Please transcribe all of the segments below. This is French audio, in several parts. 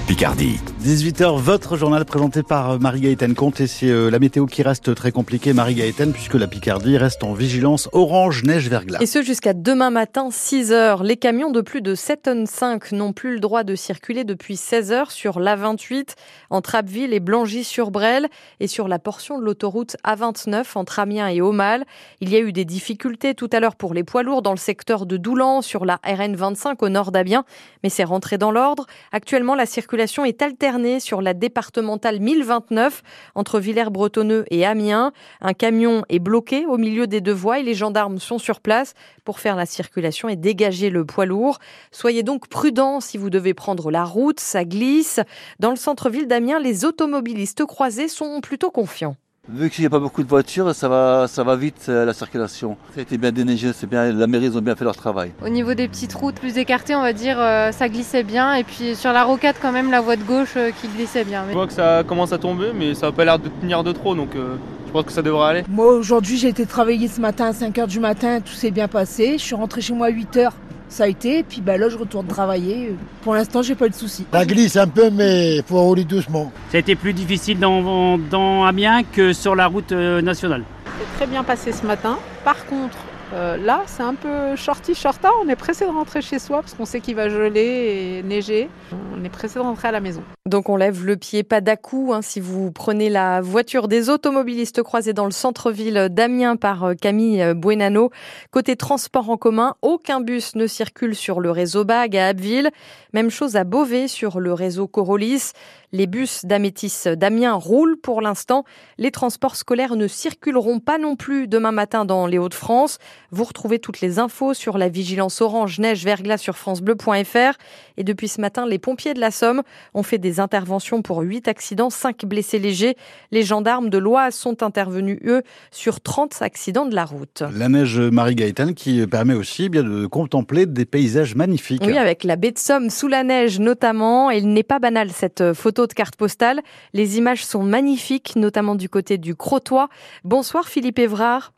Picardie. 18h, votre journal présenté par euh, Marie-Gaëtane Comte et c'est euh, la météo qui reste très compliquée, Marie-Gaëtane, puisque la Picardie reste en vigilance orange, neige, verglas. Et ce jusqu'à demain matin, 6 h Les camions de plus de 7 tonnes 5 n'ont plus le droit de circuler depuis 16 h sur l'A28 entre Abbeville et Blangy-sur-Brel et sur la portion de l'autoroute A29 entre Amiens et Aumale. Il y a eu des difficultés tout à l'heure pour les poids lourds dans le secteur de Doulan sur la RN25 au nord d'Amiens, mais c'est rentré dans l'ordre. Actuellement, la circulation est alternée sur la départementale 1029 entre Villers-Bretonneux et Amiens. Un camion est bloqué au milieu des deux voies et les gendarmes sont sur place pour faire la circulation et dégager le poids lourd. Soyez donc prudents si vous devez prendre la route, ça glisse. Dans le centre-ville d'Amiens, les automobilistes croisés sont plutôt confiants. Vu qu'il n'y a pas beaucoup de voitures, ça va, ça va vite euh, la circulation. Ça a été bien déneigé, c'est bien, la mairie ils ont bien fait leur travail. Au niveau des petites routes plus écartées, on va dire, euh, ça glissait bien. Et puis sur la rocade, quand même, la voie de gauche euh, qui glissait bien. Je vois que ça commence à tomber, mais ça n'a pas l'air de tenir de trop, donc je pense que ça devrait aller. Moi aujourd'hui, j'ai été travailler ce matin à 5h du matin, tout s'est bien passé. Je suis rentré chez moi à 8h ça a été. Et puis bah, là, je retourne travailler. Pour l'instant, j'ai pas eu de soucis. Ça glisse un peu, mais il faut rouler doucement. Ça a été plus difficile dans, dans Amiens que sur la route euh, nationale. C'est très bien passé ce matin. Par contre, euh, là, c'est un peu shorty shorta. On est pressé de rentrer chez soi parce qu'on sait qu'il va geler et neiger. On est pressé de rentrer à la maison. Donc on lève le pied pas d'à coup hein, si vous prenez la voiture des automobilistes croisés dans le centre-ville d'Amiens par euh, Camille euh, Buenano. Côté transport en commun, aucun bus ne circule sur le réseau BAG à Abbeville. Même chose à Beauvais sur le réseau Corolis. Les bus d'Amétis d'Amiens roulent pour l'instant. Les transports scolaires ne circuleront pas non plus demain matin dans les Hauts-de-France. Vous retrouvez toutes les infos sur la vigilance orange neige verglas sur francebleu.fr. Et depuis ce matin, les pompiers de la Somme ont fait des interventions pour 8 accidents, 5 blessés légers. Les gendarmes de l'Oise sont intervenus, eux, sur 30 accidents de la route. La neige Marie-Gaëtane qui permet aussi bien de contempler des paysages magnifiques. Oui, avec la baie de Somme sous la neige notamment. Il n'est pas banal cette photo de carte postale. Les images sont magnifiques, notamment du côté du Crotoy. Bonsoir Philippe Évrard.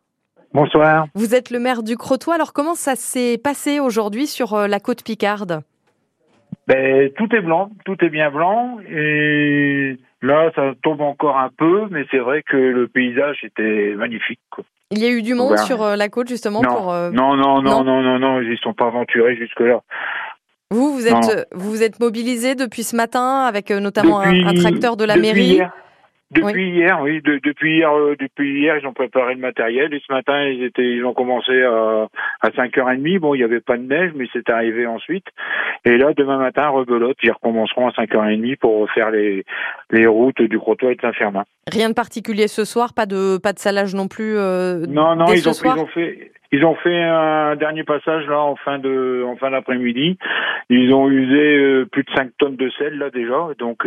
Bonsoir. Vous êtes le maire du Crotoy. Alors comment ça s'est passé aujourd'hui sur euh, la côte Picarde? Ben, Tout est blanc, tout est bien blanc. Et là, ça tombe encore un peu, mais c'est vrai que le paysage était magnifique. Il y a eu du monde sur euh, la côte justement non. pour. Euh, non, non, non, non, non, non, ils ne sont pas aventurés jusque-là. Vous, vous êtes, vous vous êtes mobilisé depuis ce matin avec euh, notamment un, tracteur de la mairie. Depuis hier, oui, depuis hier, euh, depuis hier, ils ont préparé le matériel et ce matin, ils étaient, ils ont commencé à, à 5h30. Bon, il n'y avait pas de neige, mais c'est arrivé ensuite. Et là, demain matin, rebelote, ils recommenceront à 5h30 pour refaire les, les routes du Crotoy et de Saint-Fermin. Rien de particulier ce soir, pas de, pas de salage non plus. Euh, non, non, ils ce ont, soir ils ont fait, ils ont fait un dernier passage là en fin de, en fin d'après-midi. Ils ont usé euh, plus de 5 tonnes de sel là déjà, donc.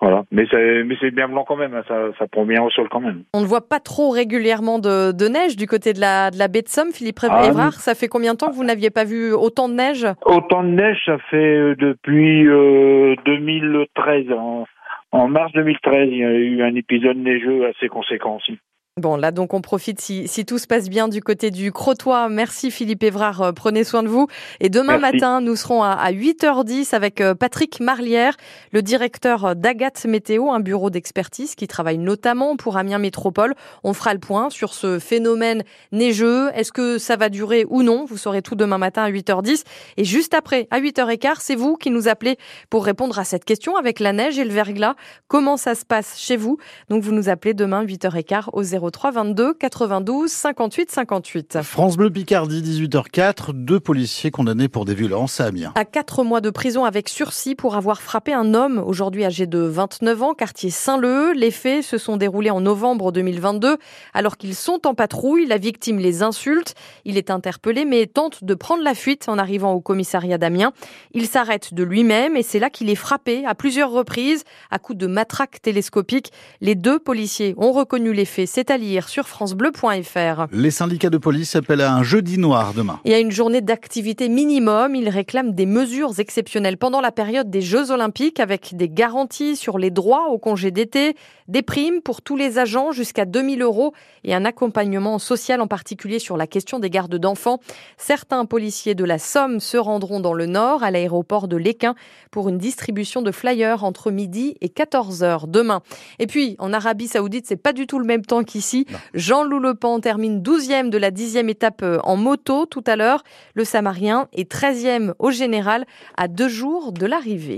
Voilà, mais c'est mais c'est bien blanc quand même, hein. ça, ça prend bien au sol quand même. On ne voit pas trop régulièrement de, de neige du côté de la de la baie de Somme, Philippe Ah, Évrard. Ça fait combien de temps que vous n'aviez pas vu autant de neige? Autant de neige, ça fait euh, depuis euh, 2013. En, en mars 2013, il y a eu un épisode neigeux assez conséquent aussi. Bon, là donc on profite si, si tout se passe bien du côté du Crotoy. Merci Philippe Évrard, euh, prenez soin de vous. Et demain Merci. matin, nous serons à, à 8h10 avec euh, Patrick Marlière, le directeur d'Agathe Météo, un bureau d'expertise qui travaille notamment pour Amiens Métropole. On fera le point sur ce phénomène neigeux. Est-ce que ça va durer ou non? Vous saurez tout demain matin à 8h10. Et juste après, à 8h15, c'est vous qui nous appelez pour répondre à cette question avec la neige et le verglas. Comment ça se passe chez vous? Donc vous nous appelez demain 8h15 au 03 22 92 58 58. France Bleu Picardie, 18h04, deux policiers condamnés pour des violences à Amiens. À quatre mois de prison avec sursis pour avoir frappé un homme, aujourd'hui âgé de 29 ans, quartier Saint-Leu. Les faits se sont déroulés en novembre 2022. Alors qu'ils sont en patrouille, la victime les insulte. Il est interpellé mais tente de prendre la fuite en arrivant au commissariat d'Amiens. Il s'arrête de lui-même et c'est là qu'il est frappé à plusieurs reprises à coups de matraque télescopique. Les deux policiers ont reconnu les faits. C'est à lire sur francebleu.fr. Les syndicats de police appellent à un jeudi noir demain. Et à une journée d'activité minimum, ils réclament des mesures exceptionnelles pendant la période des Jeux Olympiques avec des garanties sur les droits au congé d'été, des primes pour tous les agents jusqu'à 2000 euros et un accompagnement social en particulier sur la question des gardes d'enfants. Certains policiers de la Somme se rendront dans le Nord à l'aéroport de Léquin pour une distribution de flyers entre midi et 14 heures demain. Et puis, en Arabie Saoudite, c'est pas du tout le même temps qu'ici. Jean-Loup Le Pan termine 12e de la 10e étape euh, en moto tout à l'heure. Le Samarien est 13e au général à deux jours de l'arrivée.